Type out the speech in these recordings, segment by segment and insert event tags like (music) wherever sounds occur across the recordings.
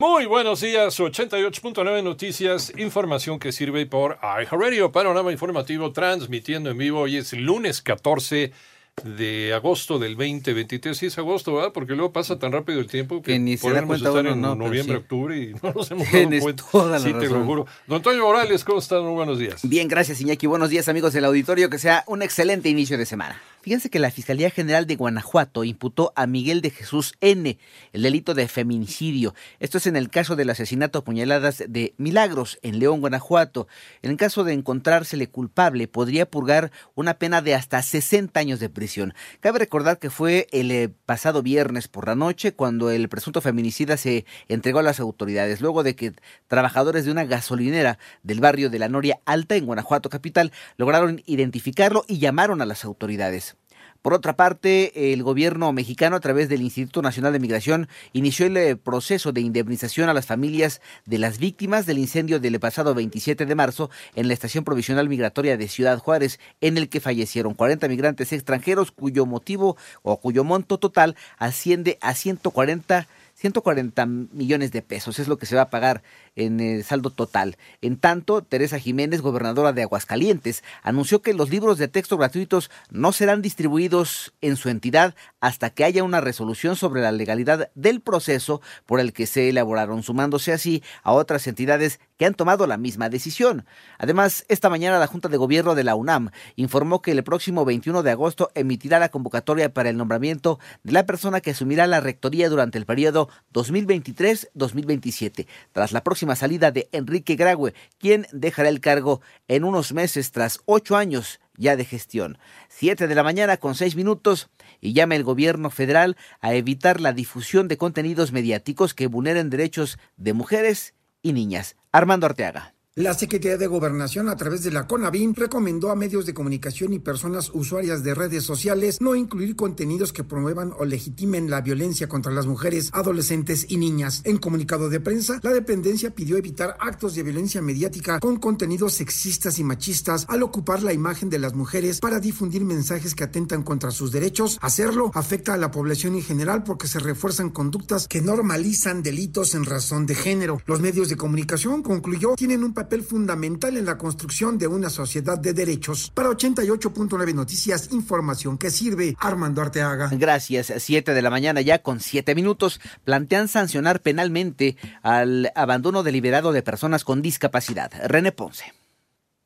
Muy buenos días, 88.9 Noticias, información que sirve por iHeartRadio, panorama informativo transmitiendo en vivo. Hoy es lunes 14 de agosto del 2023. Sí es agosto, ¿verdad? Porque luego pasa tan rápido el tiempo que, Que ni se da podemos cuenta estar uno, en no, noviembre, sí. octubre y no nos (laughs) hemos dado cuenta. toda la sí, te lo juro. Don Antonio Morales, ¿cómo están? Muy buenos días. Bien, gracias Iñaki. Buenos días amigos del auditorio. Que sea un excelente inicio de semana. Fíjense que la Fiscalía General de Guanajuato imputó a Miguel de Jesús N. el delito de feminicidio. Esto es en el caso del asesinato a puñaladas de Milagros en León, Guanajuato. En el caso de encontrársele culpable, podría purgar una pena de hasta 60 años de prisión. Cabe recordar que fue el eh, pasado viernes por la noche cuando el presunto feminicida se entregó a las autoridades, luego de que trabajadores de una gasolinera del barrio de la Noria Alta en Guanajuato capital lograron identificarlo y llamaron a las autoridades. Por otra parte, el gobierno mexicano, a través del Instituto Nacional de Migración, inició el eh, proceso de indemnización a las familias de las víctimas del incendio del pasado 27 de marzo en la Estación Provisional Migratoria de Ciudad Juárez, en el que fallecieron 40 migrantes extranjeros, cuyo motivo o cuyo monto total asciende a 140 140 millones de pesos. Es lo que se va a pagar en el saldo total. En tanto, Teresa Jiménez, gobernadora de Aguascalientes, anunció que los libros de texto gratuitos no serán distribuidos en su entidad hasta que haya una resolución sobre la legalidad del proceso por el que se elaboraron, sumándose así a otras entidades que han tomado la misma decisión. Además, esta mañana la Junta de Gobierno de la UNAM informó que el próximo 21 de agosto emitirá la convocatoria para el nombramiento de la persona que asumirá la rectoría durante el periodo 2023-2027, tras la próxima salida de Enrique Graue, quien dejará el cargo en unos meses tras ocho años ya de gestión. Siete de la mañana con seis minutos y llama el gobierno federal a evitar la difusión de contenidos mediáticos que vulneren derechos de mujeres y niñas. Armando Arteaga. La Secretaría de Gobernación, a través de la CONAVIN, recomendó a medios de comunicación y personas usuarias de redes sociales no incluir contenidos que promuevan o legitimen la violencia contra las mujeres, adolescentes y niñas. En comunicado de prensa, la dependencia pidió evitar actos de violencia mediática con contenidos sexistas y machistas al ocupar la imagen de las mujeres para difundir mensajes que atentan contra sus derechos. Hacerlo afecta a la población en general porque se refuerzan conductas que normalizan delitos en razón de género. Los medios de comunicación, concluyó, tienen un papel fundamental en la construcción de una sociedad de derechos. Para 88.9 Noticias, información que sirve Armando Arteaga. Gracias. Siete de la mañana ya con siete minutos. Plantean sancionar penalmente al abandono deliberado de personas con discapacidad. René Ponce.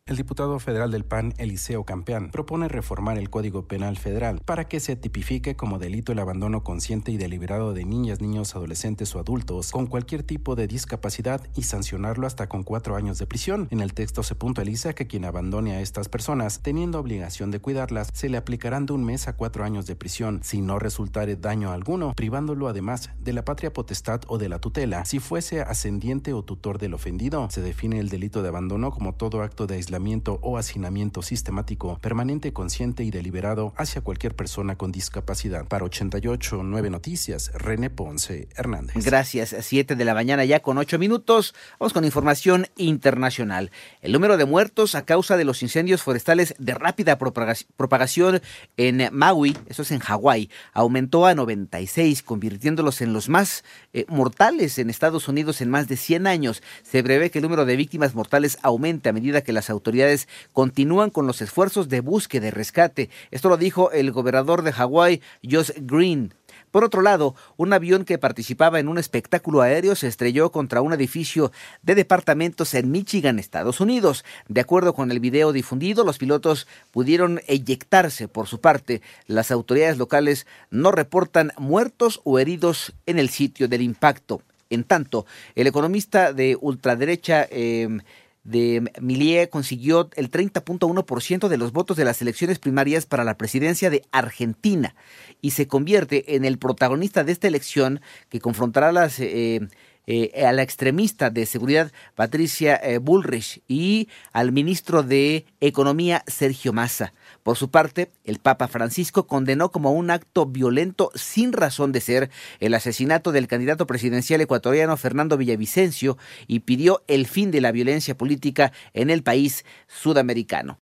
El diputado federal del PAN, Eliseo Campeán, propone reformar el Código Penal Federal para que se tipifique como delito el abandono consciente y deliberado de niñas, niños, adolescentes o adultos con cualquier tipo de discapacidad y sancionarlo hasta con cuatro años de prisión. En el texto se puntualiza que quien abandone a estas personas, teniendo obligación de cuidarlas, se le aplicarán de un mes a cuatro años de prisión si no resultare daño alguno, privándolo además de la patria potestad o de la tutela. Si fuese ascendiente o tutor del ofendido, se define el delito de abandono como todo acto de aislamiento o hacinamiento sistemático, permanente, consciente y deliberado hacia cualquier persona con discapacidad. Para 88 9 Noticias, René Ponce Hernández. Gracias. Siete de la mañana ya con ocho minutos. Vamos con información internacional. El número de muertos a causa de los incendios forestales de rápida propagac- propagación en Maui, eso es en Hawái, aumentó a 96, convirtiéndolos en los más eh, mortales en Estados Unidos en más de 100 años. Se prevé que el número de víctimas mortales aumente a medida que las autoridades continúan con los esfuerzos de búsqueda y rescate. Esto lo dijo el gobernador de Hawái, Josh Green. Por otro lado, un avión que participaba en un espectáculo aéreo se estrelló contra un edificio de departamentos en Michigan, Estados Unidos. De acuerdo con el video difundido, los pilotos pudieron eyectarse por su parte. Las autoridades locales no reportan muertos o heridos en el sitio del impacto. En tanto, el economista de ultraderecha eh, de Millet consiguió el 30.1% de los votos de las elecciones primarias para la presidencia de Argentina y se convierte en el protagonista de esta elección que confrontará las, eh, eh, a la extremista de seguridad Patricia eh, Bullrich y al ministro de Economía Sergio Massa. Por su parte, el Papa Francisco condenó como un acto violento sin razón de ser el asesinato del candidato presidencial ecuatoriano Fernando Villavicencio y pidió el fin de la violencia política en el país sudamericano.